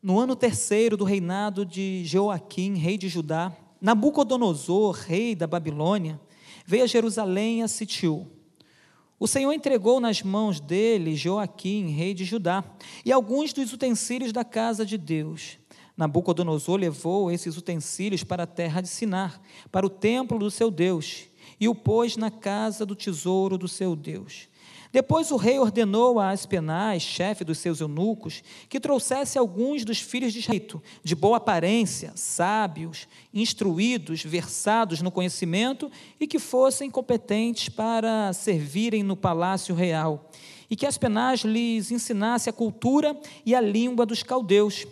No ano terceiro do reinado de Joaquim, rei de Judá, Nabucodonosor, rei da Babilônia, veio a Jerusalém e a sitiou. O Senhor entregou nas mãos dele Joaquim, rei de Judá, e alguns dos utensílios da casa de Deus. Nabucodonosor levou esses utensílios para a terra de Sinar, para o templo do seu Deus, e o pôs na casa do tesouro do seu Deus. Depois o rei ordenou a Aspenaz, chefe dos seus eunucos, que trouxesse alguns dos filhos de Israel, de boa aparência, sábios, instruídos, versados no conhecimento e que fossem competentes para servirem no palácio real, e que Aspenaz lhes ensinasse a cultura e a língua dos caldeus.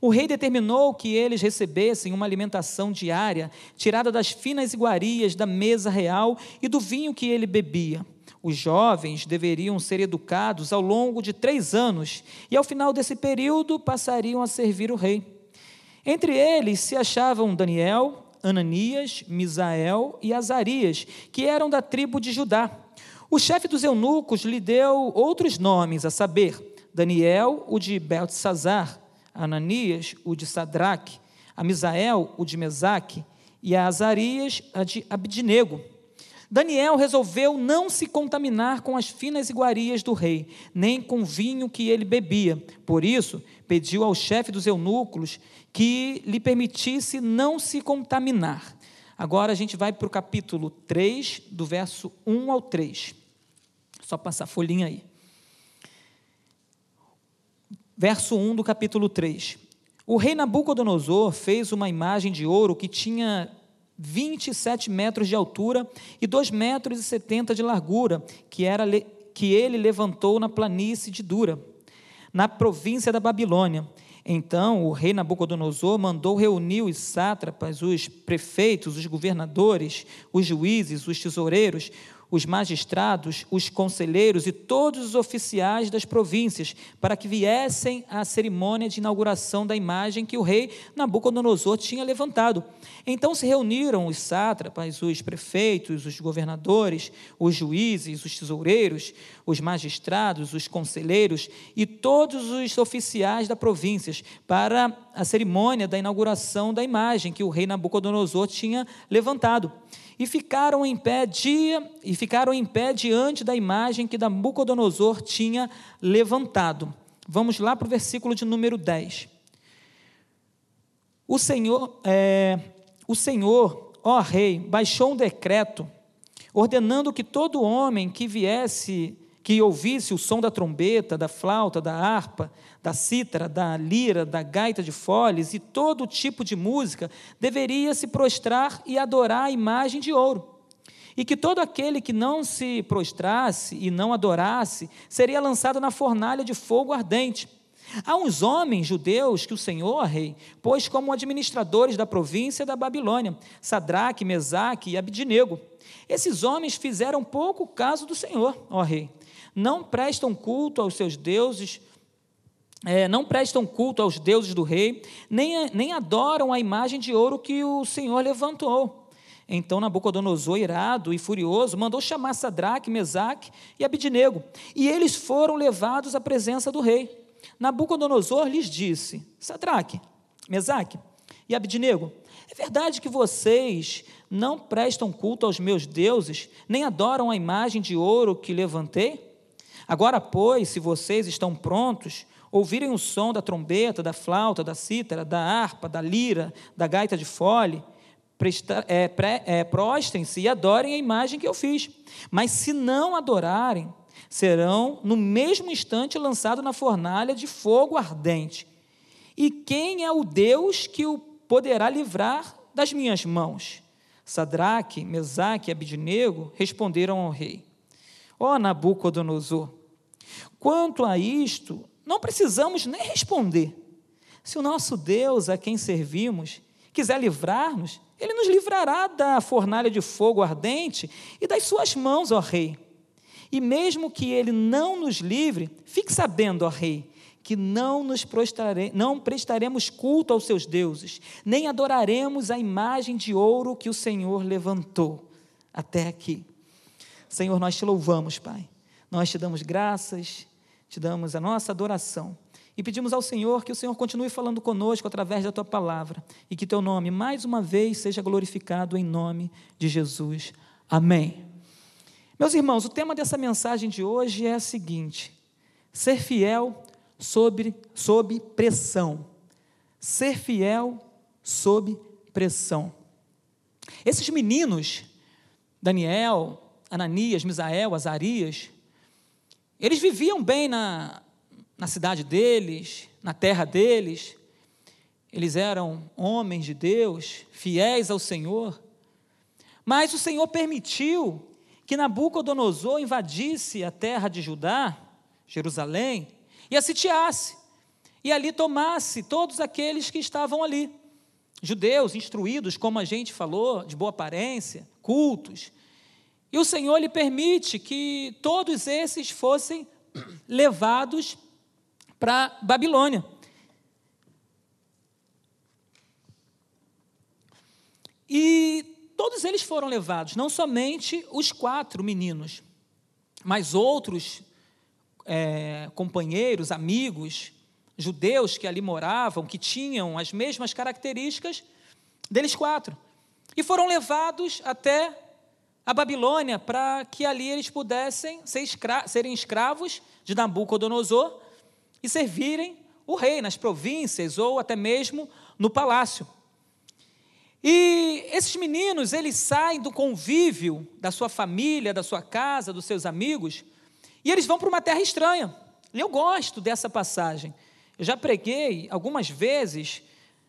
O rei determinou que eles recebessem uma alimentação diária, tirada das finas iguarias da mesa real e do vinho que ele bebia. Os jovens deveriam ser educados ao longo de três anos e, ao final desse período, passariam a servir o rei. Entre eles se achavam Daniel, Ananias, Misael e Azarias, que eram da tribo de Judá. O chefe dos eunucos lhe deu outros nomes, a saber, Daniel, o de Beltesazar, Ananias, o de Sadraque, a Misael, o de Mesaque, e a Azarias, a de Abidnego. Daniel resolveu não se contaminar com as finas iguarias do rei, nem com o vinho que ele bebia. Por isso, pediu ao chefe dos eunucos que lhe permitisse não se contaminar. Agora a gente vai para o capítulo 3, do verso 1 ao 3. Só passar a folhinha aí. Verso 1 do capítulo 3. O rei Nabucodonosor fez uma imagem de ouro que tinha 27 metros de altura e 2 metros e 70 de largura, que, era, que ele levantou na planície de Dura, na província da Babilônia. Então o rei Nabucodonosor mandou reunir os sátrapas, os prefeitos, os governadores, os juízes, os tesoureiros, os magistrados, os conselheiros e todos os oficiais das províncias, para que viessem à cerimônia de inauguração da imagem que o rei Nabucodonosor tinha levantado. Então se reuniram os sátrapas, os prefeitos, os governadores, os juízes, os tesoureiros, os magistrados, os conselheiros e todos os oficiais da províncias para a cerimônia da inauguração da imagem que o rei Nabucodonosor tinha levantado e ficaram em pé dia e ficaram em pé diante da imagem que Nabucodonosor tinha levantado. Vamos lá para o versículo de número 10. O Senhor, é, o Senhor, ó rei, baixou um decreto ordenando que todo homem que viesse, que ouvisse o som da trombeta, da flauta, da harpa, da cítara, da lira, da gaita de foles e todo tipo de música, deveria se prostrar e adorar a imagem de ouro. E que todo aquele que não se prostrasse e não adorasse seria lançado na fornalha de fogo ardente. Há uns homens judeus que o Senhor, rei, pôs como administradores da província da Babilônia, Sadraque, Mesaque e Abidnego. Esses homens fizeram pouco caso do Senhor, ó rei. Não prestam culto aos seus deuses, é, não prestam culto aos deuses do rei, nem, nem adoram a imagem de ouro que o Senhor levantou. Então Nabucodonosor, irado e furioso, mandou chamar Sadraque, Mesaque e Abidnego, e eles foram levados à presença do rei. Nabucodonosor lhes disse: Sadraque, Mesaque e Abidnego, é verdade que vocês não prestam culto aos meus deuses, nem adoram a imagem de ouro que levantei? Agora, pois, se vocês estão prontos, ouvirem o som da trombeta, da flauta, da cítara, da harpa, da lira, da gaita de fole, é, é, prostrem-se e adorem a imagem que eu fiz. Mas se não adorarem, serão no mesmo instante lançados na fornalha de fogo ardente. E quem é o Deus que o poderá livrar das minhas mãos? Sadraque, Mesaque e Abidnego responderam ao rei: Ó oh, Nabucodonosor, quanto a isto, não precisamos nem responder. Se o nosso Deus, a quem servimos, quiser livrar-nos, ele nos livrará da fornalha de fogo ardente e das suas mãos, ó Rei. E mesmo que ele não nos livre, fique sabendo, ó Rei, que não nos prostrare, não prestaremos culto aos seus deuses, nem adoraremos a imagem de ouro que o Senhor levantou. Até aqui. Senhor, nós te louvamos, Pai. Nós te damos graças, te damos a nossa adoração E pedimos ao Senhor que o Senhor continue falando conosco através da tua palavra e que teu nome mais uma vez seja glorificado em nome de Jesus. Amém. Meus irmãos, o tema dessa mensagem de hoje é o seguinte: ser fiel sobre, sob pressão. Ser fiel sob pressão. Esses meninos, Daniel, Ananias, Misael, Azarias, eles viviam bem na, na cidade deles, na terra deles, eles eram homens de Deus, fiéis ao Senhor, mas o Senhor permitiu que Nabucodonosor invadisse a terra de Judá, Jerusalém, e a sitiasse, e ali tomasse todos aqueles que estavam ali. Judeus instruídos, como a gente falou, de boa aparência, cultos. E o Senhor lhe permite que todos esses fossem levados para Babilônia. E todos eles foram levados, não somente os quatro meninos, mas outros é, companheiros, amigos, judeus que ali moravam, que tinham as mesmas características deles quatro. E foram levados até a Babilônia para que ali eles pudessem ser escra serem escravos de Nabucodonosor e servirem o rei nas províncias ou até mesmo no palácio. E esses meninos, eles saem do convívio da sua família, da sua casa, dos seus amigos, e eles vão para uma terra estranha. Eu gosto dessa passagem. Eu já preguei algumas vezes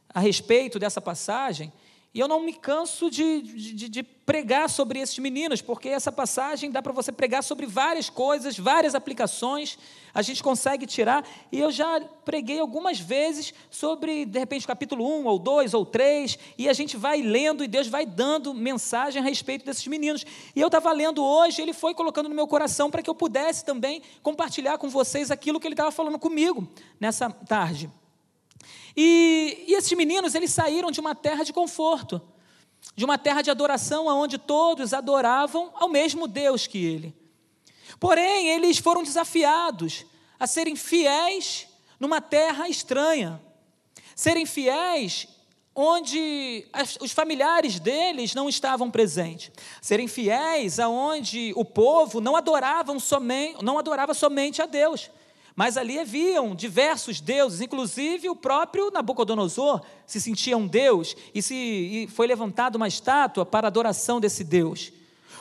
a respeito dessa passagem, e eu não me canso de, de, de pregar sobre esses meninos, porque essa passagem dá para você pregar sobre várias coisas, várias aplicações, a gente consegue tirar, e eu já preguei algumas vezes sobre, de repente, capítulo 1, ou 2, ou 3, e a gente vai lendo e Deus vai dando mensagem a respeito desses meninos. E eu estava lendo hoje, ele foi colocando no meu coração para que eu pudesse também compartilhar com vocês aquilo que ele estava falando comigo nessa tarde. E, e esses meninos, eles saíram de uma terra de conforto, de uma terra de adoração, onde todos adoravam ao mesmo Deus que ele. Porém, eles foram desafiados a serem fiéis numa terra estranha, serem fiéis onde os familiares deles não estavam presentes, serem fiéis aonde o povo não adoravam somente, não adorava somente a Deus, mas ali haviam diversos deuses, inclusive o próprio Nabucodonosor se sentia um deus e, se, e foi levantada uma estátua para adoração desse deus.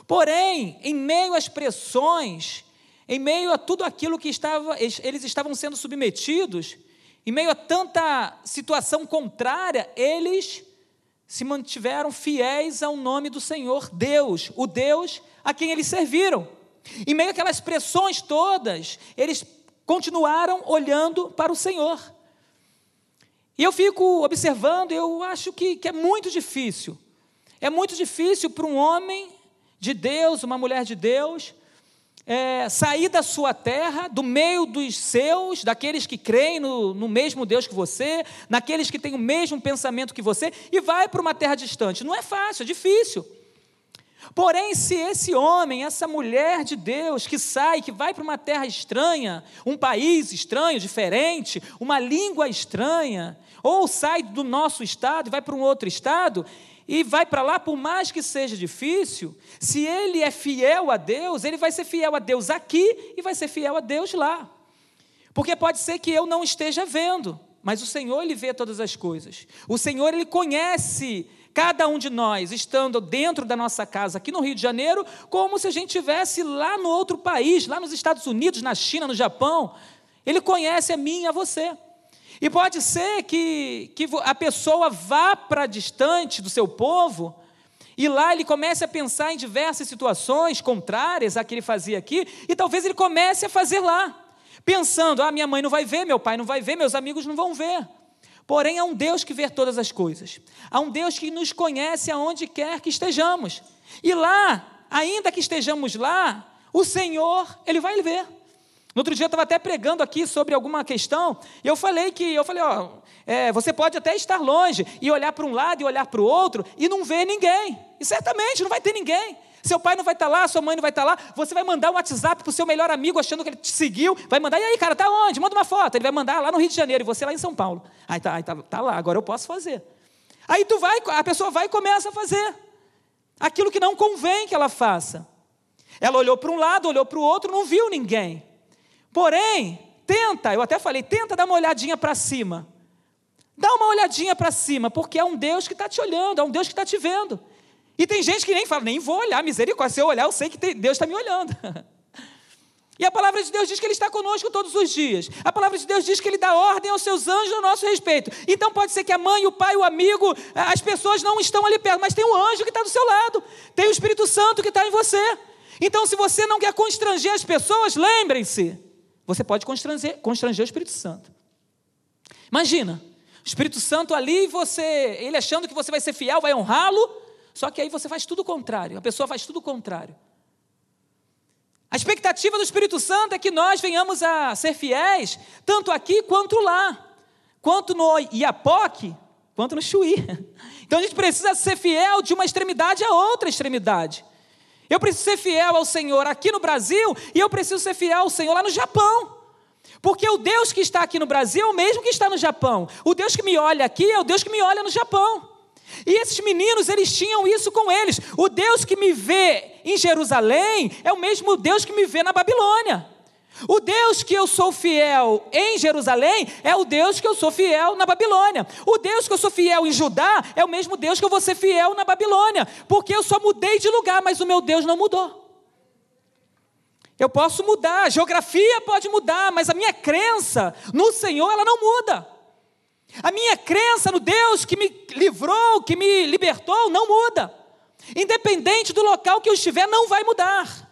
Porém, em meio às pressões, em meio a tudo aquilo que estava, eles estavam sendo submetidos, em meio a tanta situação contrária, eles se mantiveram fiéis ao nome do Senhor Deus, o Deus a quem eles serviram. Em meio àquelas pressões todas, eles continuaram olhando para o Senhor. E eu fico observando, eu acho que, que é muito difícil. É muito difícil para um homem de Deus, uma mulher de Deus, é, sair da sua terra, do meio dos seus, daqueles que creem no, no mesmo Deus que você, naqueles que têm o mesmo pensamento que você, e vai para uma terra distante. Não é fácil, é difícil. Porém, se esse homem, essa mulher de Deus que sai, que vai para uma terra estranha, um país estranho, diferente, uma língua estranha, ou sai do nosso estado e vai para um outro estado, e vai para lá, por mais que seja difícil, se ele é fiel a Deus, ele vai ser fiel a Deus aqui e vai ser fiel a Deus lá. Porque pode ser que eu não esteja vendo, mas o Senhor ele vê todas as coisas. O Senhor ele conhece cada um de nós estando dentro da nossa casa aqui no Rio de Janeiro, como se a gente estivesse lá no outro país, lá nos Estados Unidos, na China, no Japão. Ele conhece a mim e a você. E pode ser que, que a pessoa vá para distante do seu povo, e lá ele comece a pensar em diversas situações contrárias à que ele fazia aqui, e talvez ele comece a fazer lá, pensando: ah, minha mãe não vai ver, meu pai não vai ver, meus amigos não vão ver. Porém, há um Deus que vê todas as coisas. Há um Deus que nos conhece aonde quer que estejamos. E lá, ainda que estejamos lá, o Senhor, Ele vai ver. No outro dia eu estava até pregando aqui sobre alguma questão, e eu falei que, eu falei, ó, É, você pode até estar longe e olhar para um lado e olhar para o outro e não ver ninguém. E certamente não vai ter ninguém. Seu pai não vai estar lá, sua mãe não vai estar lá. Você vai mandar um WhatsApp para o seu melhor amigo achando que ele te seguiu. Vai mandar, e aí, cara, tá onde? Manda uma foto. Ele vai mandar lá no Rio de Janeiro e você lá em São Paulo. Aí tá, aí tá, tá lá, agora eu posso fazer. Aí tu vai, a pessoa vai e começa a fazer aquilo que não convém que ela faça. Ela olhou para um lado, olhou para o outro, não viu ninguém. Porém, tenta, eu até falei, tenta dar uma olhadinha para cima. Dá uma olhadinha para cima, porque é um Deus que está te olhando, é um Deus que está te vendo. E tem gente que nem fala, nem vou olhar, misericórdia, se eu olhar, eu sei que Deus está me olhando. E a palavra de Deus diz que Ele está conosco todos os dias. A palavra de Deus diz que Ele dá ordem aos seus anjos a nosso respeito. Então pode ser que a mãe, o pai, o amigo, as pessoas não estão ali perto, mas tem um anjo que está do seu lado, tem o Espírito Santo que está em você. Então, se você não quer constranger as pessoas, lembrem-se, você pode constranger, constranger o Espírito Santo. Imagina, Espírito Santo ali, você, ele achando que você vai ser fiel, vai honrá-lo, só que aí você faz tudo o contrário, a pessoa faz tudo o contrário. A expectativa do Espírito Santo é que nós venhamos a ser fiéis, tanto aqui quanto lá, quanto no Iapoque, quanto no Chuí. Então a gente precisa ser fiel de uma extremidade a outra extremidade. Eu preciso ser fiel ao Senhor aqui no Brasil e eu preciso ser fiel ao Senhor lá no Japão. Porque o Deus que está aqui no Brasil é o mesmo que está no Japão. O Deus que me olha aqui é o Deus que me olha no Japão. E esses meninos, eles tinham isso com eles. O Deus que me vê em Jerusalém é o mesmo Deus que me vê na Babilônia. O Deus que eu sou fiel em Jerusalém é o Deus que eu sou fiel na Babilônia. O Deus que eu sou fiel em Judá é o mesmo Deus que eu vou ser fiel na Babilônia. Porque eu só mudei de lugar, mas o meu Deus não mudou. Eu posso mudar, a geografia pode mudar, mas a minha crença no Senhor, ela não muda. A minha crença no Deus que me livrou, que me libertou, não muda. Independente do local que eu estiver, não vai mudar.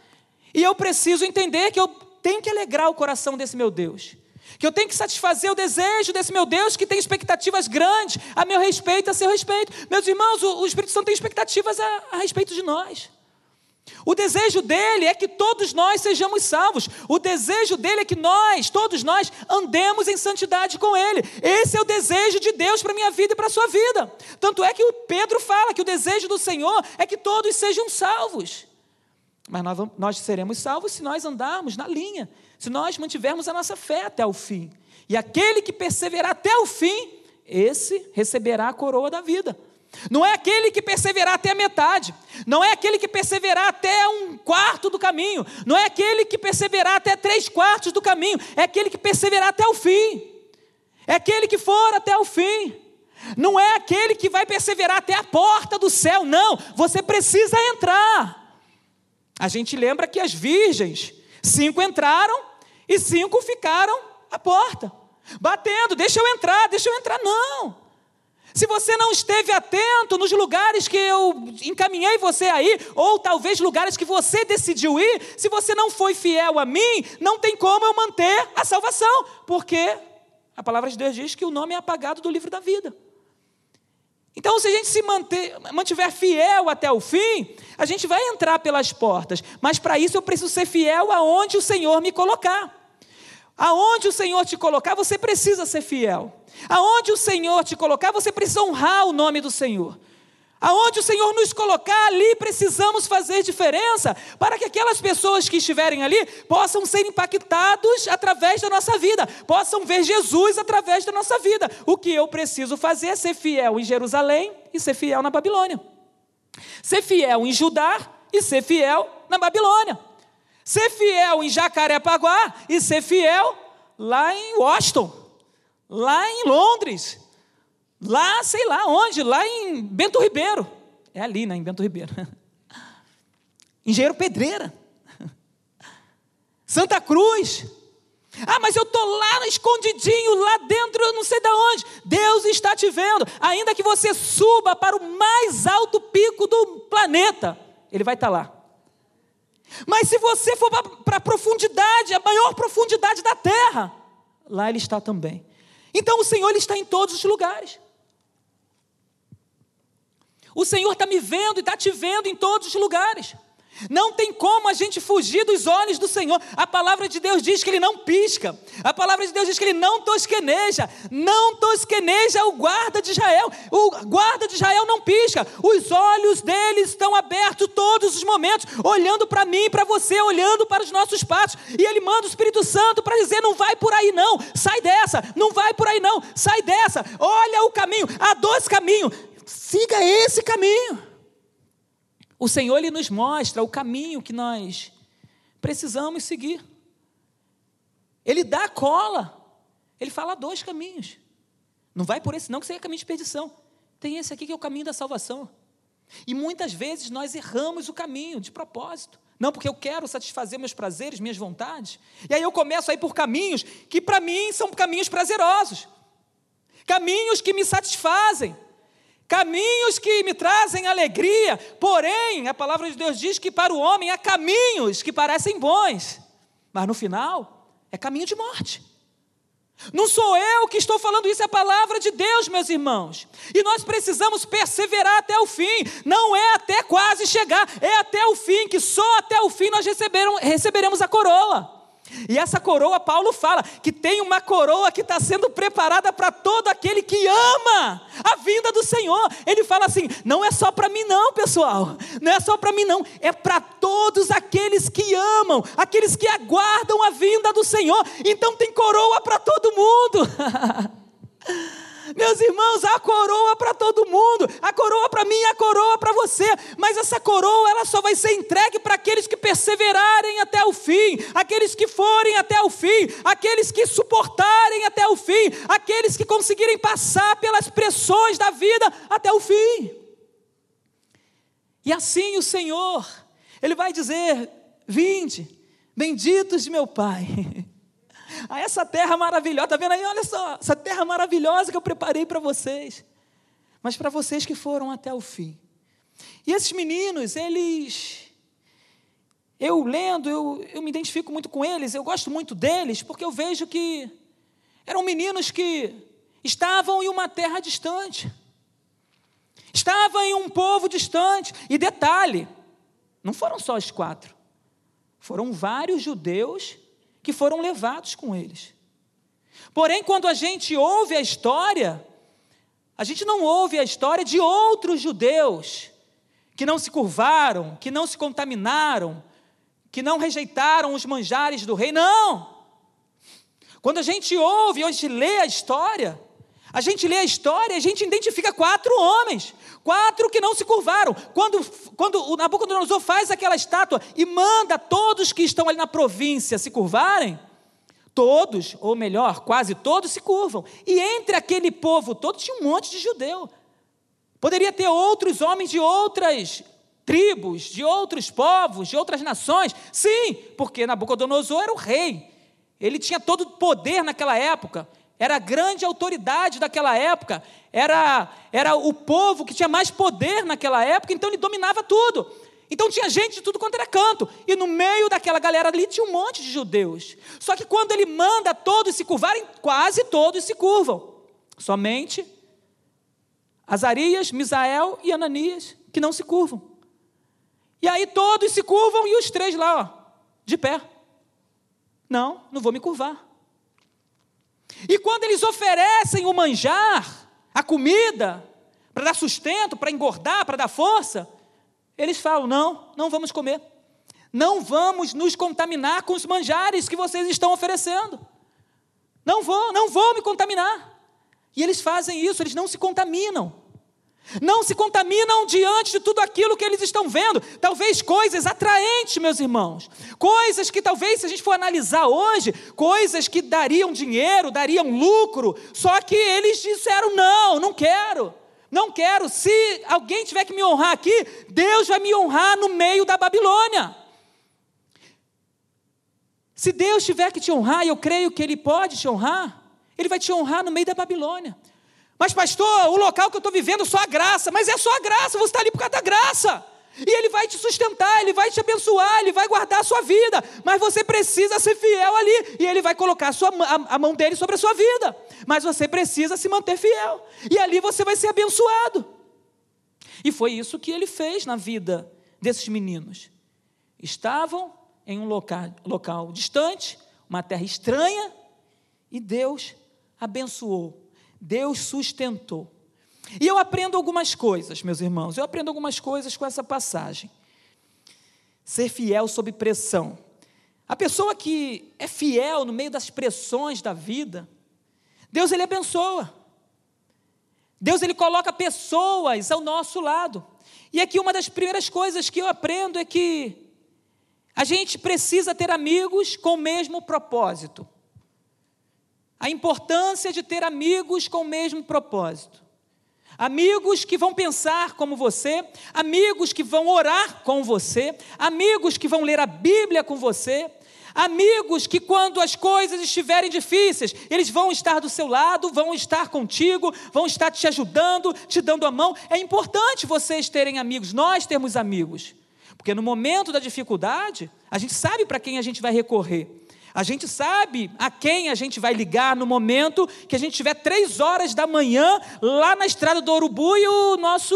E eu preciso entender que eu tenho que alegrar o coração desse meu Deus. Que eu tenho que satisfazer o desejo desse meu Deus que tem expectativas grandes a meu respeito, a seu respeito. Meus irmãos, o, Espírito Santo tem expectativas a, a respeito de nós. O desejo dele é que todos nós sejamos salvos. O desejo dele é que nós, todos nós, andemos em santidade com ele. Esse é o desejo de Deus para a minha vida e para a sua vida. Tanto é que o Pedro fala que o desejo do Senhor é que todos sejam salvos. Mas nós, nós seremos salvos se nós andarmos na linha, se nós mantivermos a nossa fé até o fim. E aquele que perseverar até o fim, esse receberá a coroa da vida. Não é aquele que perseverar até a metade, não é aquele que perseverar até um quarto do caminho, não é aquele que perseverar até três quartos do caminho, é aquele que perseverar até o fim, é aquele que for até o fim, não é aquele que vai perseverar até a porta do céu, não, você precisa entrar. A gente lembra que as virgens, cinco entraram e cinco ficaram à porta, batendo, deixa eu entrar, deixa eu entrar, não. Se você não esteve atento nos lugares que eu encaminhei você aí, ou talvez lugares que você decidiu ir, se você não foi fiel a mim, não tem como eu manter a salvação, porque a palavra de Deus diz que o nome é apagado do livro da vida. Então, se a gente se manter, mantiver fiel até o fim, a gente vai entrar pelas portas, mas para isso eu preciso ser fiel aonde o Senhor me colocar. Aonde o Senhor te colocar, você precisa ser fiel. Aonde o Senhor te colocar, você precisa honrar o nome do Senhor. Aonde o Senhor nos colocar, ali precisamos fazer diferença para que aquelas pessoas que estiverem ali possam ser impactados através da nossa vida, possam ver Jesus através da nossa vida. O que eu preciso fazer é ser fiel em Jerusalém e ser fiel na Babilônia. Ser fiel em Judá e ser fiel na Babilônia. Ser fiel em Jacarepaguá e ser fiel lá em Washington lá em Londres, lá, sei lá onde, lá em Bento Ribeiro. É ali, né, em Bento Ribeiro. Engenheiro Pedreira. Santa Cruz. Ah, mas eu estou lá escondidinho, lá dentro, eu não sei de onde. Deus está te vendo. Ainda que você suba para o mais alto pico do planeta, Ele vai estar lá. Mas se você for para a profundidade, a maior profundidade da terra, lá Ele está também. Então o Senhor ele está em todos os lugares. O Senhor está me vendo e está te vendo em todos os lugares. Não tem como a gente fugir dos olhos do Senhor. A palavra de Deus diz que ele não pisca. A palavra de Deus diz que ele não tosqueneja. Não tosqueneja o guarda de Israel. O guarda de Israel não pisca. Os olhos dele estão abertos todos os momentos, olhando para mim, para você, olhando para os nossos passos. E ele manda o Espírito Santo para dizer: não vai por aí não, sai dessa. Não vai por aí não, sai dessa. Olha o caminho, há dois caminhos. Siga esse caminho. O Senhor ele nos mostra o caminho que nós precisamos seguir. Ele dá a cola. Ele fala dois caminhos. Não vai por esse não que seja caminho de perdição. Tem esse aqui que é o caminho da salvação. E muitas vezes nós erramos o caminho de propósito. Não porque eu quero satisfazer meus prazeres, minhas vontades. E aí eu começo a ir por caminhos que para mim são caminhos prazerosos. Caminhos que me satisfazem caminhos que me trazem alegria, porém, a palavra de Deus diz que para o homem há caminhos que parecem bons, mas no final é caminho de morte. Não sou eu que estou falando isso, é a palavra de Deus, meus irmãos. E nós precisamos perseverar até o fim. Não é até quase chegar, é até o fim, que só até o fim nós receberemos a coroa. E essa coroa, Paulo fala que tem uma coroa que está sendo preparada para todo aquele que ama a vinda do Senhor. Ele fala assim: não é só para mim, não, pessoal, não é só para mim, não, é para todos aqueles que amam, aqueles que aguardam a vinda do Senhor. Então tem coroa para todo mundo. Meus irmãos, a coroa para todo mundo, a coroa para mim, a coroa para você, mas essa coroa ela só vai ser entregue para aqueles que perseverarem até o fim, aqueles que forem até o fim, aqueles que suportarem até o fim, aqueles que conseguirem passar pelas pressões da vida até o fim. E assim o Senhor, Ele vai dizer: Vinde, benditos de meu Pai. a essa terra maravilhosa. Está vendo aí? Olha só, essa terra maravilhosa que eu preparei para vocês. Mas para vocês que foram até o fim. E esses meninos, eles. Eu lendo, eu, eu me identifico muito com eles, eu gosto muito deles, porque eu vejo que eram meninos que estavam em uma terra distante. Estavam em um povo distante. E detalhe, não foram só os quatro. Foram vários judeus que foram levados com eles. Porém, quando a gente ouve a história, a gente não ouve a história de outros judeus que não se curvaram, que não se contaminaram, que não rejeitaram os manjares do rei. Não! Quando a gente ouve, hoje lê a história, a gente lê a história a gente identifica quatro homens, quatro que não se curvaram. Quando, quando o Nabucodonosor faz aquela estátua e manda todos que estão ali na província se curvarem, todos, ou melhor, quase todos se curvam. E entre aquele povo todo tinha um monte de judeu. Poderia ter outros homens de outras tribos, de outros povos, de outras nações. Sim, porque Nabucodonosor era o rei. Ele tinha todo o poder naquela época era a grande autoridade daquela época, era, era o povo que tinha mais poder naquela época, então ele dominava tudo. Então tinha gente de tudo quanto era canto, e no meio daquela galera ali tinha um monte de judeus. Só que quando ele manda todos se curvarem, quase todos se curvam. Somente Azarias, Misael e Ananias, que não se curvam. E aí todos se curvam e os três lá, ó, de pé. Não, não vou me curvar. E quando eles oferecem o manjar, a comida, para dar sustento, para engordar, para dar força, eles falam: não, não vamos comer. Não vamos nos contaminar com os manjares que vocês estão oferecendo. Não vou, não vou me contaminar. E eles fazem isso, eles não se contaminam. Não se contaminam diante de tudo aquilo que eles estão vendo. Talvez coisas atraentes, meus irmãos. Coisas que talvez, se a gente for analisar hoje, coisas que dariam dinheiro, dariam lucro. Só que eles disseram: não, não quero. Não quero. Se alguém tiver que me honrar aqui, Deus vai me honrar no meio da Babilônia. Se Deus tiver que te honrar, e eu creio que Ele pode te honrar, Ele vai te honrar no meio da Babilônia. Mas, pastor, o local que eu estou vivendo só a graça. Mas é só a graça, você está ali por causa da graça. E Ele vai te sustentar, Ele vai te abençoar, Ele vai guardar a sua vida. Mas você precisa ser fiel ali. E Ele vai colocar a, sua, a, a mão dele sobre a sua vida. Mas você precisa se manter fiel. E ali você vai ser abençoado. E foi isso que Ele fez na vida desses meninos. estavam em um local, local distante, uma terra estranha, e Deus abençoou, Deus sustentou. E eu aprendo algumas coisas, meus irmãos, eu aprendo algumas coisas com essa passagem. Ser fiel sob pressão. A pessoa que é fiel no meio das pressões da vida, Deus ele abençoa. Deus ele coloca pessoas ao nosso lado. E aqui uma das primeiras coisas que eu aprendo é que a gente precisa ter amigos com o mesmo propósito. A importância de ter amigos com o mesmo propósito. Amigos que vão pensar como você, amigos que vão orar com você, amigos que vão ler a Bíblia com você, amigos que, quando as coisas estiverem difíceis, eles vão estar do seu lado, vão estar contigo, vão estar te ajudando, te dando a mão. É importante vocês terem amigos, nós termos amigos, porque no momento da dificuldade, a gente sabe para quem a gente vai recorrer. A gente sabe a quem a gente vai ligar no momento que a gente tiver três horas da manhã lá na estrada do Urubu e o nosso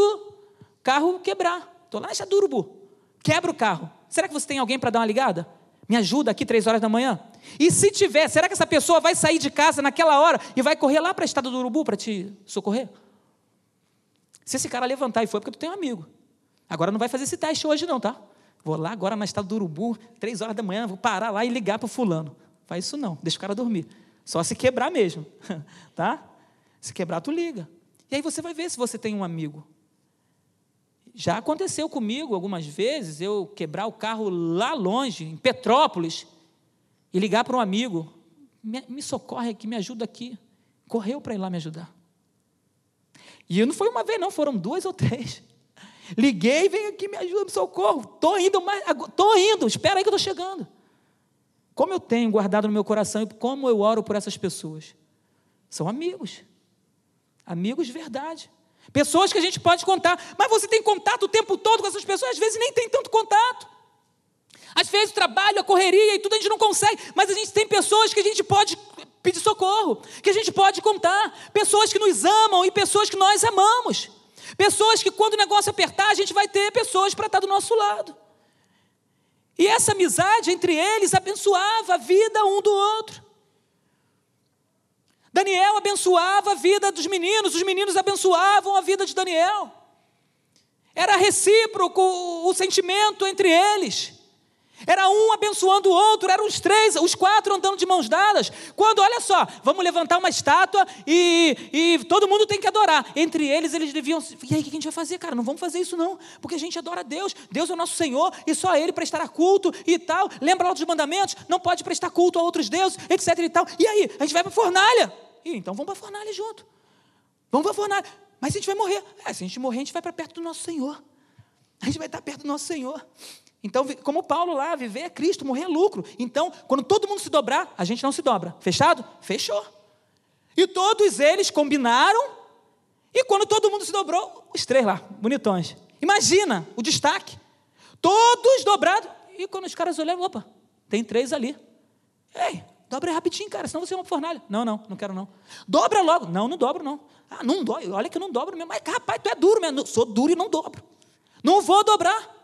carro quebrar. Estou lá na estrada do Urubu, quebra o carro. Será que você tem alguém para dar uma ligada? Me ajuda aqui três horas da manhã? E se tiver, será que essa pessoa vai sair de casa naquela hora e vai correr lá para a estrada do Urubu para te socorrer? Se esse cara levantar e for, porque tu tem um amigo. Agora não vai fazer esse teste hoje, não, tá? Vou lá agora na estrada do Urubu, três horas da manhã, vou parar lá e ligar para o fulano. Faz isso não, deixa o cara dormir. Só se quebrar mesmo, tá? Se quebrar, tu liga. E aí você vai ver se você tem um amigo. Já aconteceu comigo algumas vezes eu quebrar o carro lá longe, em Petrópolis, e ligar para um amigo: me, me socorre aqui, me ajuda aqui. Correu para ir lá me ajudar. E não foi uma vez, não, foram duas ou três. Liguei, vem aqui, me ajuda, me socorro. Estou indo, estou indo, espera aí que eu estou chegando. Como eu tenho guardado no meu coração e como eu oro por essas pessoas? São amigos. Amigos de verdade. Pessoas que a gente pode contar. Mas você tem contato o tempo todo com essas pessoas, às vezes nem tem tanto contato. Às vezes o trabalho, a correria e tudo a gente não consegue, mas a gente tem pessoas que a gente pode pedir socorro, que a gente pode contar, pessoas que nos amam e pessoas que nós amamos. Pessoas que, quando o negócio apertar, a gente vai ter pessoas para estar do nosso lado. E essa amizade entre eles abençoava a vida um do outro. Daniel abençoava a vida dos meninos, os meninos abençoavam a vida de Daniel. Era recíproco o sentimento entre eles. Era um abençoando o outro, eram os três, os quatro andando de mãos dadas. Quando, olha só, vamos levantar uma estátua e, e todo mundo tem que adorar. Entre eles, eles deviam. E aí, o que a gente vai fazer, cara? Não vamos fazer isso, não, porque a gente adora Deus. Deus é o nosso Senhor e só a Ele prestará culto e tal. Lembra lá dos mandamentos? Não pode prestar culto a outros deuses, etc e tal. E aí, a gente vai para a fornalha. E, então vamos para a fornalha junto. Vamos para a fornalha. Mas a gente vai morrer. É, se a gente morrer, a gente vai para perto do nosso Senhor. A gente vai estar perto do nosso Senhor. Então, como Paulo lá, viver é Cristo, morrer é lucro. Então, quando todo mundo se dobrar, a gente não se dobra. Fechado? Fechou. E todos eles combinaram, e quando todo mundo se dobrou, os três lá, bonitões. Imagina o destaque. Todos dobrados. E quando os caras olharam, opa, tem três ali. Ei, dobra rapidinho, cara, senão você é uma fornalha. Não, não, não quero não. Dobra logo. Não, não dobro não. Ah, não dói. Olha que eu não dobro mesmo. Mas, rapaz, tu é duro mesmo. Sou duro e não dobro. Não vou dobrar.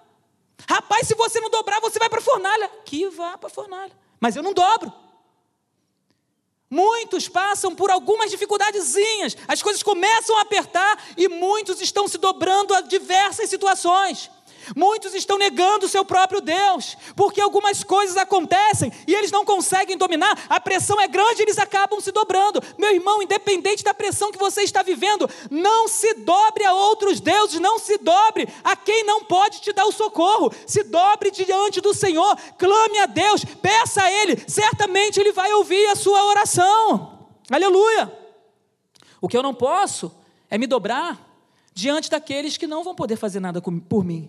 Rapaz, se você não dobrar, você vai para a fornalha. Que vá para a fornalha. Mas eu não dobro. Muitos passam por algumas dificuldadezinhas, as coisas começam a apertar e muitos estão se dobrando a diversas situações. Muitos estão negando o seu próprio Deus, porque algumas coisas acontecem e eles não conseguem dominar, a pressão é grande e eles acabam se dobrando. Meu irmão, independente da pressão que você está vivendo, não se dobre a outros deuses, não se dobre a quem não pode te dar o socorro. Se dobre diante do Senhor, clame a Deus, peça a Ele, certamente Ele vai ouvir a sua oração. Aleluia! O que eu não posso é me dobrar diante daqueles que não vão poder fazer nada por mim.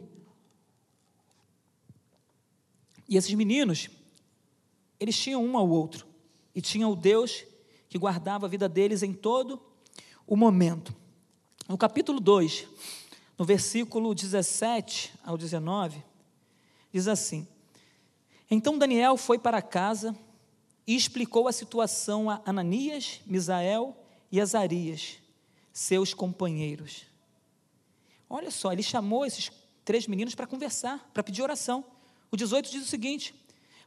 E esses meninos, eles tinham um ao outro. E tinham o Deus que guardava a vida deles em todo o momento. No capítulo 2, no versículo 17 ao 19, diz assim: Então Daniel foi para casa e explicou a situação a Ananias, Misael e Azarias, seus companheiros. Olha só, ele chamou esses três meninos para conversar, para pedir oração. O 18 diz o seguinte: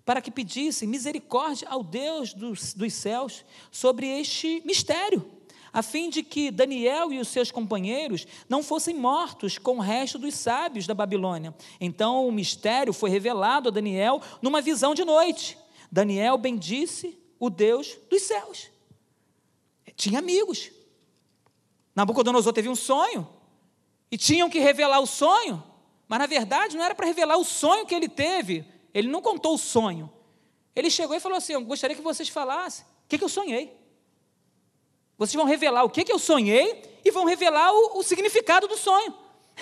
para que pedissem misericórdia ao Deus dos, dos céus sobre este mistério, a fim de que Daniel e os seus companheiros não fossem mortos com o resto dos sábios da Babilônia. Então o mistério foi revelado a Daniel numa visão de noite. Daniel bendisse o Deus dos céus. Tinha amigos. Nabucodonosor teve um sonho e tinham que revelar o sonho, mas na verdade não era para revelar o sonho que ele teve. Ele não contou o sonho. Ele chegou e falou assim: Eu gostaria que vocês falassem o que, que eu sonhei. Vocês vão revelar o que, que eu sonhei e vão revelar o, o significado do sonho.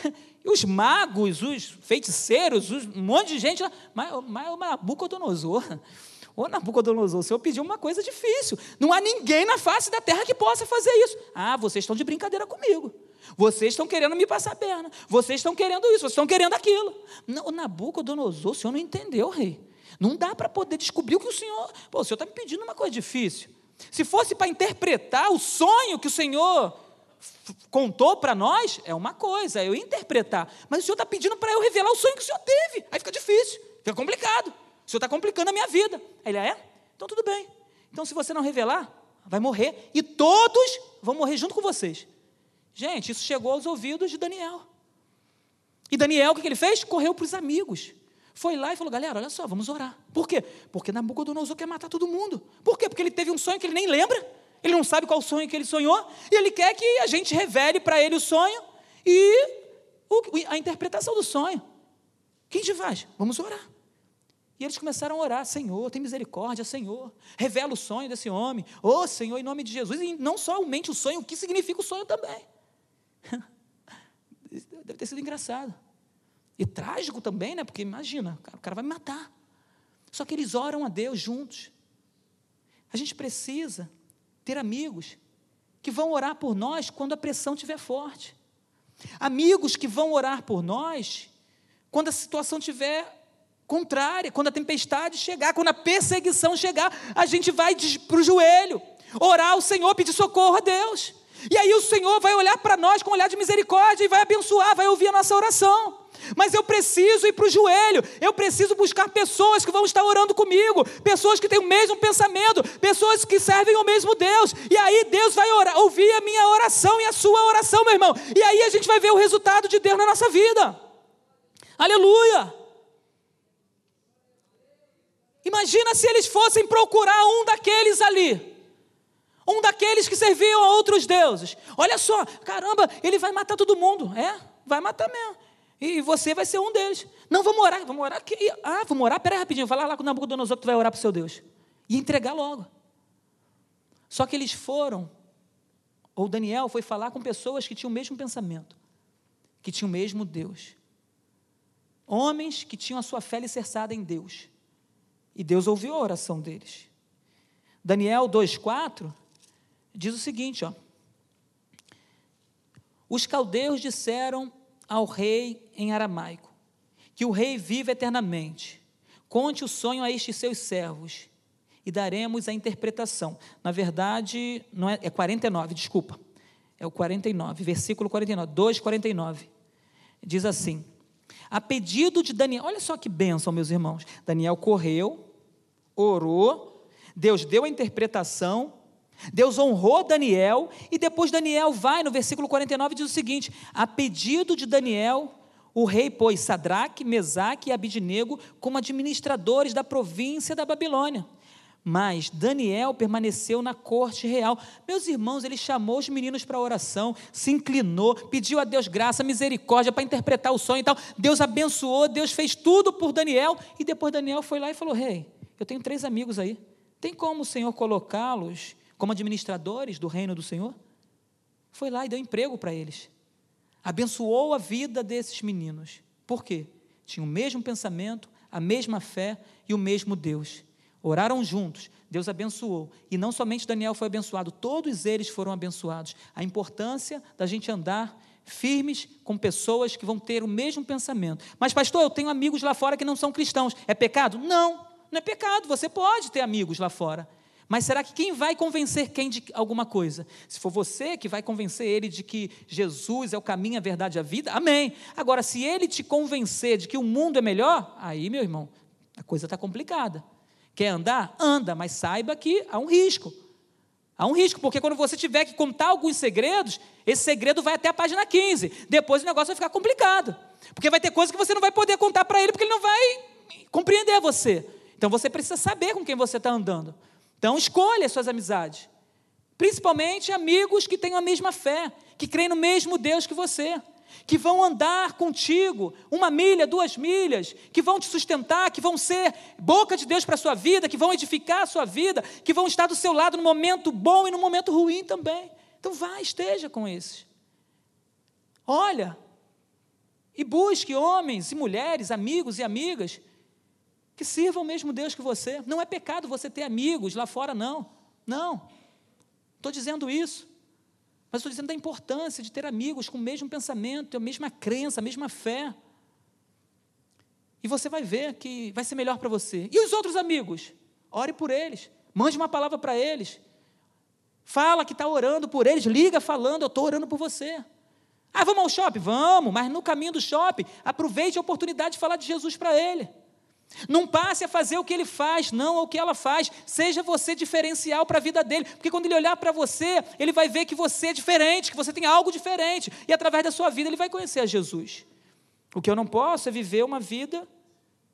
E os magos, os feiticeiros, os, um monte de gente lá, mas, mas o Nabucodonosor, Ô Nabucodonosor, o Senhor pediu uma coisa difícil. Não há ninguém na face da terra que possa fazer isso. Ah, vocês estão de brincadeira comigo. Vocês estão querendo me passar a perna. Vocês estão querendo isso, vocês estão querendo aquilo. Não, Nabucodonosor, o Senhor não entendeu, rei. Não dá para poder descobrir o que o Senhor. Pô, o Senhor está me pedindo uma coisa difícil. Se fosse para interpretar o sonho que o Senhor contou para nós, é uma coisa, é eu interpretar. Mas o Senhor está pedindo para eu revelar o sonho que o Senhor teve. Aí fica difícil, fica complicado. O Senhor está complicando a minha vida. Ele é? Então tudo bem. Então, se você não revelar, vai morrer. E todos vão morrer junto com vocês. Gente, isso chegou aos ouvidos de Daniel. E Daniel, o que ele fez? Correu para os amigos. Foi lá e falou: galera, olha só, vamos orar. Por quê? Porque Nabucodonosor quer matar todo mundo. Por quê? Porque ele teve um sonho que ele nem lembra. Ele não sabe qual sonho que ele sonhou. E ele quer que a gente revele para ele o sonho e a interpretação do sonho. O que a gente faz? Vamos orar. E eles começaram a orar: Senhor, tem misericórdia, Senhor, revela o sonho desse homem. Oh, Senhor, em nome de Jesus. E não somente o sonho, o que significa o sonho também. Deve ter sido engraçado. E trágico também, né? Porque imagina, o cara vai me matar. Só que eles oram a Deus juntos. A gente precisa ter amigos que vão orar por nós quando a pressão estiver forte. Amigos que vão orar por nós quando a situação estiver contrária, quando a tempestade chegar, quando a perseguição chegar, a gente vai para o joelho, orar ao Senhor, pedir socorro a Deus. E aí o Senhor vai olhar para nós com um olhar de misericórdia e vai abençoar, vai ouvir a nossa oração. Mas eu preciso ir para o joelho, eu preciso buscar pessoas que vão estar orando comigo, pessoas que têm o mesmo pensamento, pessoas que servem ao mesmo Deus. E aí Deus vai orar, ouvir a minha oração e a sua oração, meu irmão. E aí a gente vai ver o resultado de Deus na nossa vida. Aleluia! Imagina se eles fossem procurar um daqueles ali. Um daqueles que serviam a outros deuses. Olha só, caramba, ele vai matar todo mundo. É, vai matar mesmo. E você vai ser um deles. Não, vamos orar, vamos orar aqui. Ah, vamos orar, peraí rapidinho, vai lá com o Nabucodonosor que tu vai orar para o seu Deus. E entregar logo. Só que eles foram, ou Daniel foi falar com pessoas que tinham o mesmo pensamento, que tinham o mesmo Deus. Homens que tinham a sua fé alicerçada em Deus. E Deus ouviu a oração deles. Daniel 2,4 diz o seguinte: ó, Os caldeus disseram ao rei em aramaico que o rei vive eternamente. Conte o sonho a estes seus servos e daremos a interpretação. Na verdade, não é, é 49, desculpa. É o 49, versículo 49, 2:49. Diz assim: a pedido de Daniel, olha só que bênção, meus irmãos. Daniel correu, orou, Deus deu a interpretação, Deus honrou Daniel, e depois Daniel vai, no versículo 49, diz o seguinte: a pedido de Daniel, o rei pôs Sadraque, Mesaque e Abidinego como administradores da província da Babilônia. Mas Daniel permaneceu na corte real. Meus irmãos, ele chamou os meninos para oração, se inclinou, pediu a Deus graça, misericórdia para interpretar o sonho e tal. Deus abençoou, Deus fez tudo por Daniel. E depois Daniel foi lá e falou: Rei, hey, eu tenho três amigos aí. Tem como o Senhor colocá-los como administradores do reino do Senhor? Foi lá e deu emprego para eles. Abençoou a vida desses meninos. Por quê? Tinham o mesmo pensamento, a mesma fé e o mesmo Deus. Oraram juntos, Deus abençoou. E não somente Daniel foi abençoado, todos eles foram abençoados. A importância da gente andar firmes com pessoas que vão ter o mesmo pensamento. Mas, pastor, eu tenho amigos lá fora que não são cristãos. É pecado? Não, não é pecado. Você pode ter amigos lá fora. Mas será que quem vai convencer quem de alguma coisa? Se for você que vai convencer ele de que Jesus é o caminho, a verdade e a vida, amém. Agora, se ele te convencer de que o mundo é melhor, aí, meu irmão, a coisa está complicada. Quer andar? Anda, mas saiba que há um risco. Há um risco, porque quando você tiver que contar alguns segredos, esse segredo vai até a página 15. Depois o negócio vai ficar complicado. Porque vai ter coisas que você não vai poder contar para ele, porque ele não vai compreender você. Então você precisa saber com quem você está andando. Então escolha as suas amizades. Principalmente amigos que tenham a mesma fé, que creem no mesmo Deus que você, que vão andar contigo uma milha, duas milhas, que vão te sustentar, que vão ser boca de Deus para a sua vida, que vão edificar a sua vida, que vão estar do seu lado no momento bom e no momento ruim também. Então vá, esteja com esses. Olha, e busque homens e mulheres, amigos e amigas que sirvam o mesmo Deus que você. Não é pecado você ter amigos lá fora, não. Não. Estou dizendo isso. Mas estou dizendo da importância de ter amigos com o mesmo pensamento, a mesma crença, a mesma fé. E você vai ver que vai ser melhor para você. E os outros amigos? Ore por eles. Mande uma palavra para eles. Fala que está orando por eles. Liga falando, eu estou orando por você. Ah, vamos ao shopping? Vamos, mas no caminho do shopping, aproveite a oportunidade de falar de Jesus para ele. Não passe a fazer o que ele faz, não o que ela faz. Seja você diferencial para a vida dele. Porque quando ele olhar para você, ele vai ver que você é diferente, que você tem algo diferente. E através da sua vida, ele vai conhecer a Jesus. O que eu não posso é viver uma vida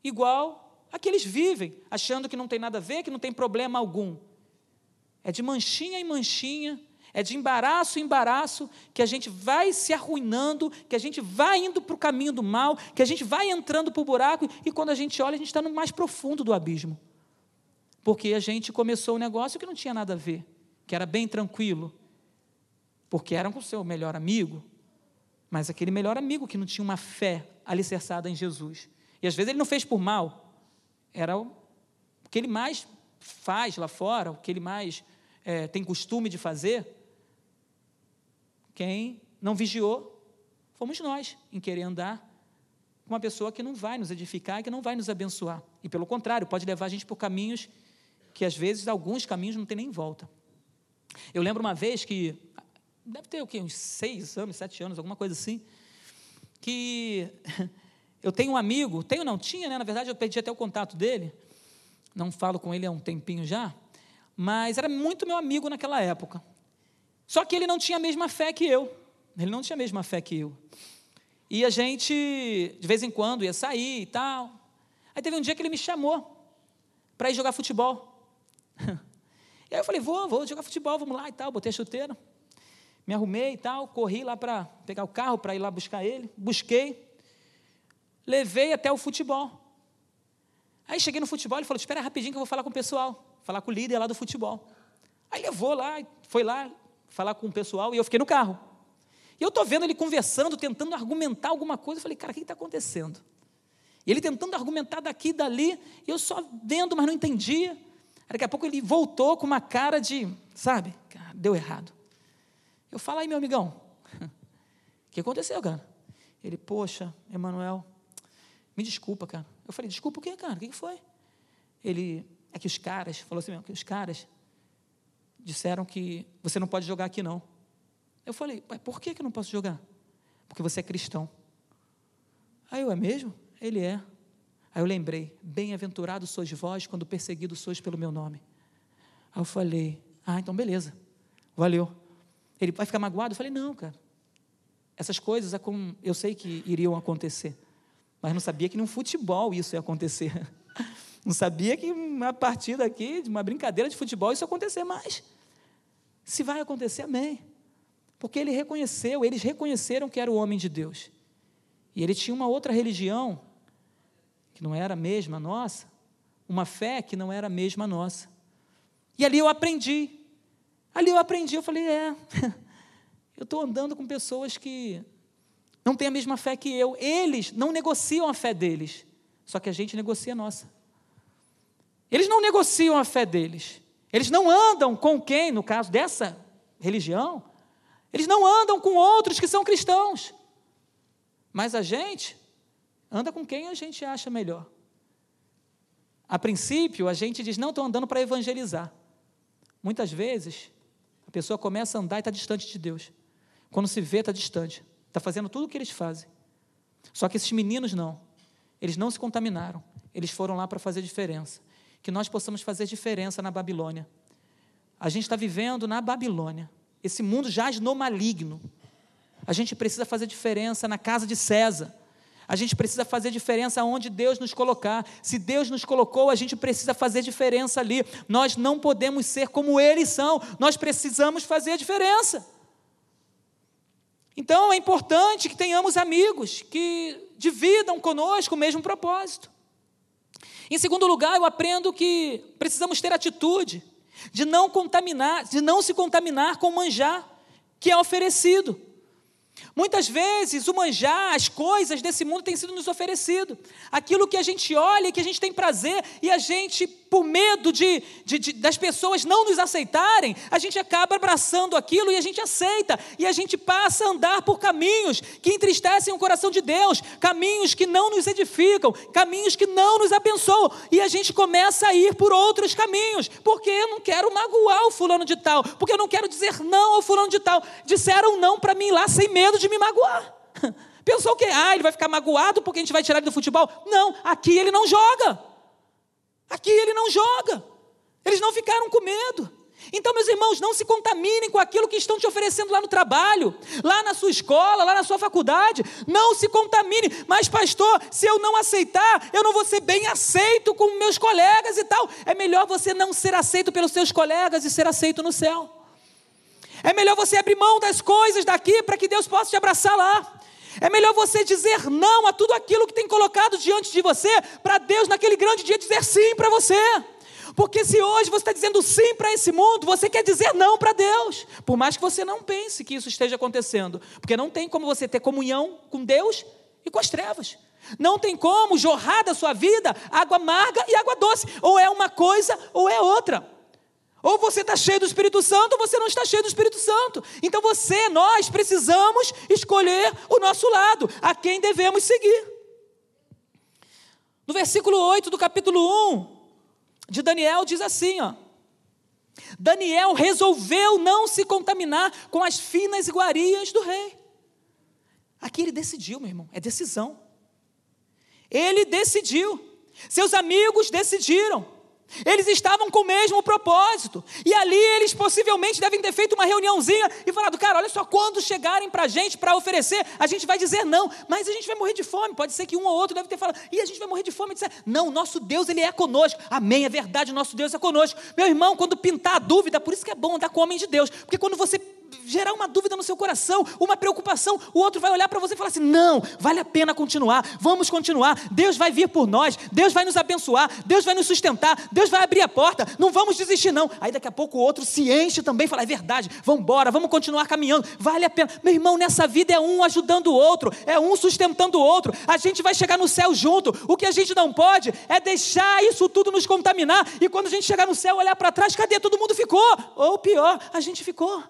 igual a que eles vivem, achando que não tem nada a ver, que não tem problema algum. É de manchinha em manchinha, é de embaraço em embaraço que a gente vai se arruinando, que a gente vai indo para o caminho do mal, que a gente vai entrando para o buraco e quando a gente olha, a gente está no mais profundo do abismo. Porque a gente começou um negócio que não tinha nada a ver, que era bem tranquilo, porque era com o seu melhor amigo, mas aquele melhor amigo que não tinha uma fé alicerçada em Jesus. E às vezes ele não fez por mal, era o que ele mais faz lá fora, o que ele mais é, tem costume de fazer. Quem não vigiou fomos nós em querer andar com uma pessoa que não vai nos edificar que não vai nos abençoar. E pelo contrário, pode levar a gente por caminhos que às vezes alguns caminhos não tem nem volta. Eu lembro uma vez que deve ter o quê? uns seis anos, sete anos, alguma coisa assim, que eu tenho um amigo, tenho não, tinha, né? Na verdade, eu perdi até o contato dele, não falo com ele há um tempinho já, mas era muito meu amigo naquela época. Só que ele não tinha a mesma fé que eu. Ele não tinha a mesma fé que eu. E a gente, de vez em quando, ia sair e tal. Aí teve um dia que ele me chamou para ir jogar futebol. E aí eu falei, vou, vou jogar futebol, vamos lá e tal. Botei a chuteira, me arrumei e tal, corri lá para pegar o carro para ir lá buscar ele. Busquei, levei até o futebol. Aí cheguei no futebol, ele falou, espera rapidinho que eu vou falar com o pessoal, falar com o líder lá do futebol. Aí levou lá, foi lá, falar com o pessoal e eu fiquei no carro. E eu estou vendo ele conversando, tentando argumentar alguma coisa. Eu falei, cara, o que está acontecendo? E ele tentando argumentar daqui e dali, e eu só vendo, mas não entendia. Daqui a pouco ele voltou com uma cara de, sabe, deu errado. Eu falo aí, meu amigão, o que aconteceu, cara? Ele, poxa, Emanuel, me desculpa, cara. Eu falei, desculpa o quê, cara? O que foi? Ele, é que os caras, falou assim mesmo, que os caras disseram que você não pode jogar aqui não. Eu falei, por que, que eu não posso jogar? Porque você é cristão. Aí eu, é mesmo? Ele é. Aí eu lembrei, bem-aventurado sois vós quando perseguido sois pelo meu nome. Aí eu falei, ah, então beleza, valeu. Ele vai ficar magoado? Eu falei, não, cara. Essas coisas é eu sei que iriam acontecer, mas não sabia que no futebol isso ia acontecer. Não sabia que uma partida aqui, de uma brincadeira de futebol, isso acontecer mais. Se vai acontecer, amém. Porque ele reconheceu, eles reconheceram que era o homem de Deus. E ele tinha uma outra religião, que não era a mesma nossa, uma fé que não era a mesma nossa. E ali eu aprendi. Ali eu aprendi, eu falei, é, eu estou andando com pessoas que não têm a mesma fé que eu. Eles não negociam a fé deles, só que a gente negocia a nossa. Eles não negociam a fé deles. Eles não andam com quem, no caso dessa religião, eles não andam com outros que são cristãos. Mas a gente anda com quem a gente acha melhor. A princípio, a gente diz: não, estou andando para evangelizar. Muitas vezes, a pessoa começa a andar e está distante de Deus. Quando se vê, está distante. Está fazendo tudo o que eles fazem. Só que esses meninos não. Eles não se contaminaram. Eles foram lá para fazer diferença. Que nós possamos fazer diferença na Babilônia. A gente está vivendo na Babilônia. Esse mundo jaz no maligno. A gente precisa fazer diferença na casa de César. A gente precisa fazer diferença onde Deus nos colocar. Se Deus nos colocou, a gente precisa fazer diferença ali. Nós não podemos ser como eles são. Nós precisamos fazer diferença. Então é importante que tenhamos amigos que dividam conosco o mesmo propósito. Em segundo lugar, eu aprendo que precisamos ter atitude de não contaminar, de não se contaminar com o manjar que é oferecido. Muitas vezes o manjar, as coisas desse mundo têm sido nos oferecido. Aquilo que a gente olha, que a gente tem prazer, e a gente, por medo de, de, de, das pessoas não nos aceitarem, a gente acaba abraçando aquilo e a gente aceita. E a gente passa a andar por caminhos que entristecem o coração de Deus, caminhos que não nos edificam, caminhos que não nos abençoam. E a gente começa a ir por outros caminhos, porque eu não quero magoar o fulano de tal, porque eu não quero dizer não ao fulano de tal. Disseram não para mim lá sem medo de me magoar. Pensou que, ah, ele vai ficar magoado porque a gente vai tirar ele do futebol? Não, aqui ele não joga. Aqui ele não joga. Eles não ficaram com medo. Então, meus irmãos, não se contaminem com aquilo que estão te oferecendo lá no trabalho, lá na sua escola, lá na sua faculdade. Não se contamine. Mas, pastor, se eu não aceitar, eu não vou ser bem aceito com meus colegas e tal. É melhor você não ser aceito pelos seus colegas e ser aceito no céu. É melhor você abrir mão das coisas daqui para que Deus possa te abraçar lá. É melhor você dizer não a tudo aquilo que tem colocado diante de você, para Deus naquele grande dia dizer sim para você. Porque se hoje você está dizendo sim para esse mundo, você quer dizer não para Deus. Por mais que você não pense que isso esteja acontecendo. Porque não tem como você ter comunhão com Deus e com as trevas. Não tem como jorrar da sua vida água amarga e água doce. Ou é uma coisa ou é outra. Ou você está cheio do Espírito Santo, ou você não está cheio do Espírito Santo. Então você, nós, precisamos escolher o nosso lado, a quem devemos seguir. No versículo 8 do capítulo 1 de Daniel, diz assim: ó, Daniel resolveu não se contaminar com as finas iguarias do rei. Aqui ele decidiu, meu irmão, é decisão. Ele decidiu, seus amigos decidiram. Eles estavam com o mesmo propósito. E ali eles possivelmente devem ter feito uma reuniãozinha e falado: cara, olha só, quando chegarem para a gente para oferecer, a gente vai dizer não, mas a gente vai morrer de fome. Pode ser que um ou outro deve ter falado: e a gente vai morrer de fome. E dizer, não, nosso Deus, ele é conosco. Amém, é verdade, nosso Deus é conosco. Meu irmão, quando pintar a dúvida, por isso que é bom andar com o homem de Deus, porque quando você gerar uma dúvida no seu coração, uma preocupação, o outro vai olhar para você e falar assim: não, vale a pena continuar, vamos continuar. Deus vai vir por nós, Deus vai nos abençoar, Deus vai nos sustentar, Deus vai abrir a porta, não vamos desistir, não. Aí daqui a pouco o outro se enche também e fala: é verdade, vamos embora, vamos continuar caminhando, vale a pena. Meu irmão, nessa vida é um ajudando o outro, é um sustentando o outro, a gente vai chegar no céu junto. O que a gente não pode é deixar isso tudo nos contaminar e quando a gente chegar no céu, olhar para trás, cadê? Todo mundo ficou, ou pior, a gente ficou.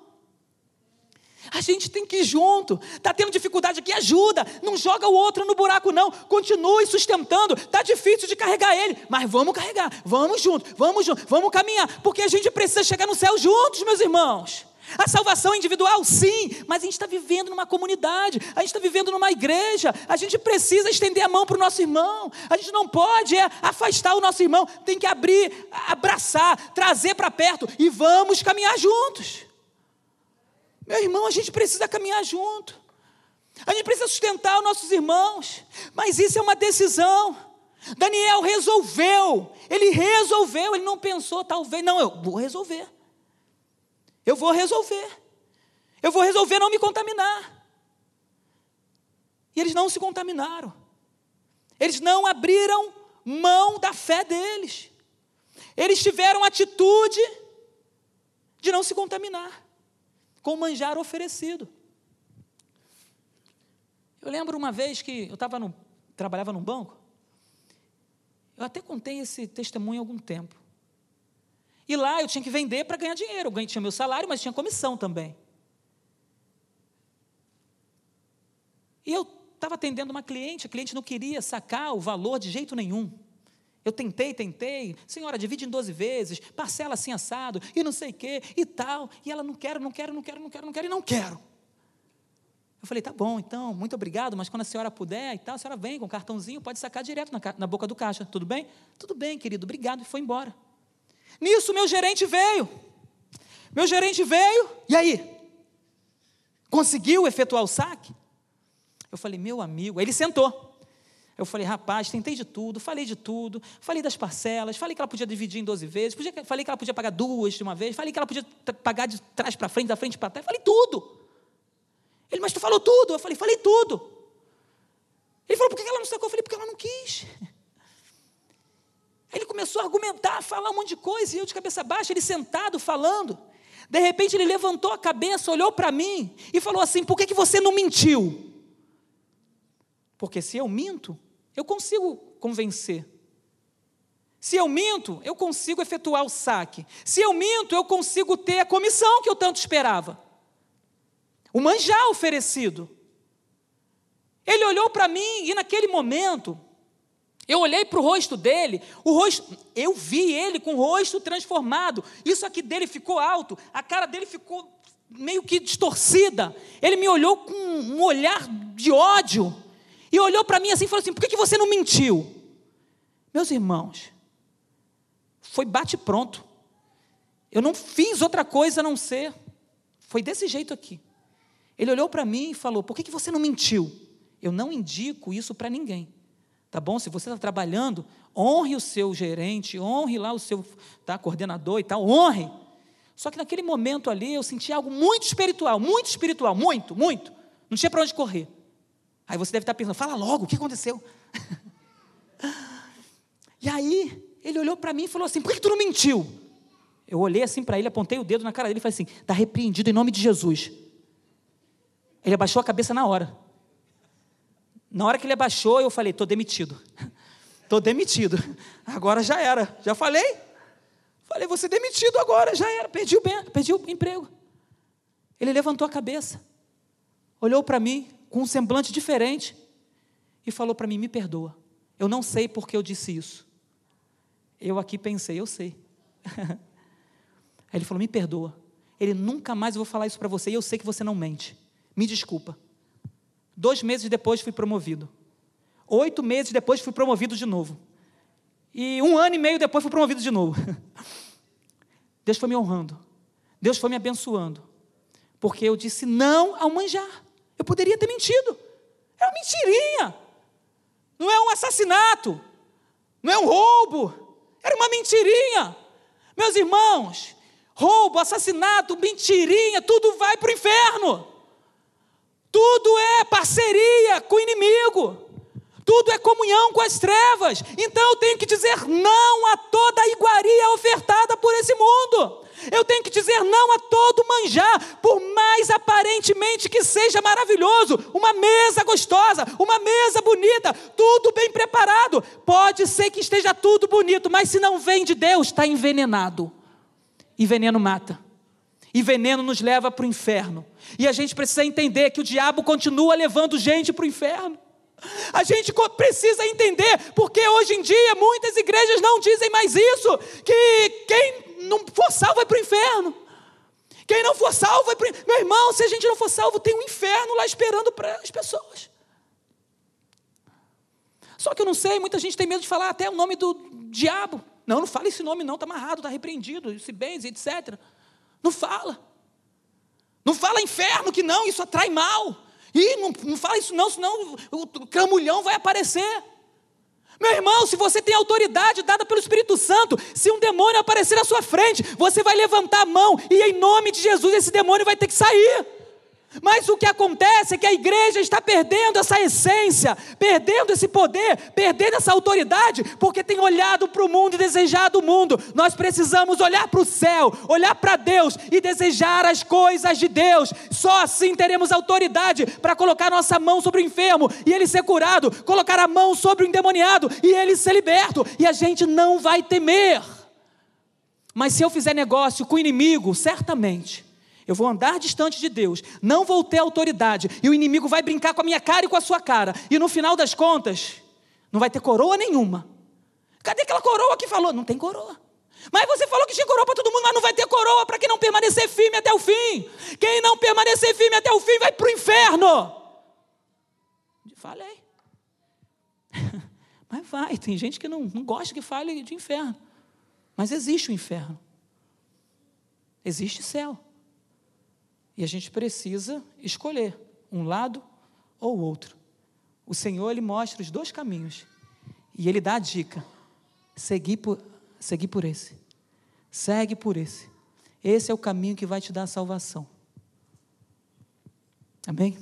A gente tem que ir junto. Está tendo dificuldade aqui, ajuda. Não joga o outro no buraco, não. Continue sustentando. Está difícil de carregar ele, mas vamos carregar. Vamos junto, vamos junto, vamos caminhar. Porque a gente precisa chegar no céu juntos, meus irmãos. A salvação individual, sim, mas a gente está vivendo numa comunidade, a gente está vivendo numa igreja, a gente precisa estender a mão para o nosso irmão, a gente não pode é, afastar o nosso irmão, tem que abrir, abraçar, trazer para perto e vamos caminhar juntos. Meu irmão, a gente precisa caminhar junto. A gente precisa sustentar os nossos irmãos. Mas isso é uma decisão. Daniel resolveu. Ele resolveu. Ele não pensou, talvez. Não, eu vou resolver. Eu vou resolver. Eu vou resolver não me contaminar. E eles não se contaminaram. Eles não abriram mão da fé deles. Eles tiveram atitude de não se contaminar com manjar oferecido. Eu lembro uma vez que eu estava no, trabalhava num banco, eu até contei esse testemunho há algum tempo. E lá eu tinha que vender para ganhar dinheiro. Eu tinha meu salário, mas tinha comissão também. E eu estava atendendo uma cliente, a cliente não queria sacar o valor de jeito nenhum. Eu tentei, tentei, senhora, divide em 12 vezes, parcela assim assado, e não sei o quê, e tal. E ela não quero, não quero, não quero, não quero, não quero, e não quero. Eu falei, tá bom, então, muito obrigado, mas quando a senhora puder e tal, a senhora vem com o cartãozinho, pode sacar direto na, na boca do caixa, tudo bem? Tudo bem, querido, obrigado, e foi embora. Nisso, meu gerente veio. Meu gerente veio, e aí? Conseguiu efetuar o saque? Eu falei, meu amigo, aí ele sentou. Eu falei, rapaz, tentei de tudo, falei de tudo, falei das parcelas, falei que ela podia dividir em 12 vezes, podia, falei que ela podia pagar duas de uma vez, falei que ela podia pagar de trás para frente, da frente para trás, falei tudo. Ele, mas tu falou tudo? Eu falei, falei tudo. Ele falou, por que ela não sacou? Eu falei, porque ela não quis. Aí ele começou a argumentar, falar um monte de coisa, e eu de cabeça baixa, ele sentado, falando. De repente ele levantou a cabeça, olhou para mim e falou assim: por que, que você não mentiu? Porque se eu minto, eu consigo convencer. Se eu minto, eu consigo efetuar o saque. Se eu minto, eu consigo ter a comissão que eu tanto esperava. O manjar oferecido. Ele olhou para mim e naquele momento, eu olhei para o rosto dele, o rosto, eu vi ele com o rosto transformado. Isso aqui dele ficou alto, a cara dele ficou meio que distorcida. Ele me olhou com um olhar de ódio. E olhou para mim assim e falou assim: por que, que você não mentiu? Meus irmãos, foi bate pronto. Eu não fiz outra coisa a não ser. Foi desse jeito aqui. Ele olhou para mim e falou: por que, que você não mentiu? Eu não indico isso para ninguém. Tá bom? Se você está trabalhando, honre o seu gerente, honre lá o seu tá, coordenador e tal, honre. Só que naquele momento ali eu senti algo muito espiritual, muito espiritual, muito, muito. Não tinha para onde correr. Aí você deve estar pensando, fala logo, o que aconteceu? e aí, ele olhou para mim e falou assim: por que tu não mentiu? Eu olhei assim para ele, apontei o dedo na cara dele e falei assim: está repreendido em nome de Jesus. Ele abaixou a cabeça na hora. Na hora que ele abaixou, eu falei: estou demitido. Estou demitido. Agora já era. Já falei? Falei, você demitido agora, já era. Perdi o, perdi o emprego. Ele levantou a cabeça, olhou para mim, com um semblante diferente e falou para mim: Me perdoa. Eu não sei porque eu disse isso. Eu aqui pensei: Eu sei. Aí ele falou: Me perdoa. Ele nunca mais vou falar isso para você e eu sei que você não mente. Me desculpa. Dois meses depois fui promovido. Oito meses depois fui promovido de novo. E um ano e meio depois fui promovido de novo. Deus foi me honrando. Deus foi me abençoando. Porque eu disse não ao manjar. Eu poderia ter mentido. É uma mentirinha. Não é um assassinato. Não é um roubo. Era uma mentirinha. Meus irmãos, roubo, assassinato, mentirinha, tudo vai para o inferno. Tudo é parceria com o inimigo. Tudo é comunhão com as trevas. Então eu tenho que dizer não a toda a iguaria ofertada por esse mundo. Eu tenho que dizer não a todo manjar, por mais aparentemente que seja maravilhoso, uma mesa gostosa, uma mesa bonita, tudo bem preparado. Pode ser que esteja tudo bonito, mas se não vem de Deus, está envenenado. E veneno mata. E veneno nos leva para o inferno. E a gente precisa entender que o diabo continua levando gente para o inferno. A gente precisa entender, porque hoje em dia muitas igrejas não dizem mais isso, que quem não for salvo vai para o inferno. Quem não for salvo vai para o Meu irmão, se a gente não for salvo, tem um inferno lá esperando para as pessoas. Só que eu não sei, muita gente tem medo de falar até o nome do diabo. Não, não fala esse nome, não, está amarrado, está repreendido, se benze, etc. Não fala. Não fala inferno, que não, isso atrai mal. E não, não fala isso, não, senão o camulhão vai aparecer. Meu irmão, se você tem autoridade dada pelo Espírito Santo, se um demônio aparecer na sua frente, você vai levantar a mão e em nome de Jesus esse demônio vai ter que sair. Mas o que acontece é que a igreja está perdendo essa essência, perdendo esse poder, perdendo essa autoridade, porque tem olhado para o mundo e desejado o mundo. Nós precisamos olhar para o céu, olhar para Deus e desejar as coisas de Deus. Só assim teremos autoridade para colocar nossa mão sobre o enfermo e ele ser curado, colocar a mão sobre o endemoniado e ele ser liberto, e a gente não vai temer. Mas se eu fizer negócio com o inimigo, certamente eu vou andar distante de Deus, não vou ter autoridade, e o inimigo vai brincar com a minha cara e com a sua cara, e no final das contas, não vai ter coroa nenhuma, Cadê aquela coroa que falou? Não tem coroa. Mas você falou que tinha coroa para todo mundo, mas não vai ter coroa para quem não permanecer firme até o fim. Quem não permanecer firme até o fim vai para o inferno. Falei. Mas vai, tem gente que não, não gosta que fale de inferno. Mas existe o inferno. Existe céu. E a gente precisa escolher um lado ou outro. O Senhor ele mostra os dois caminhos. E ele dá a dica: seguir por, seguir por esse. Segue por esse. Esse é o caminho que vai te dar a salvação. Amém?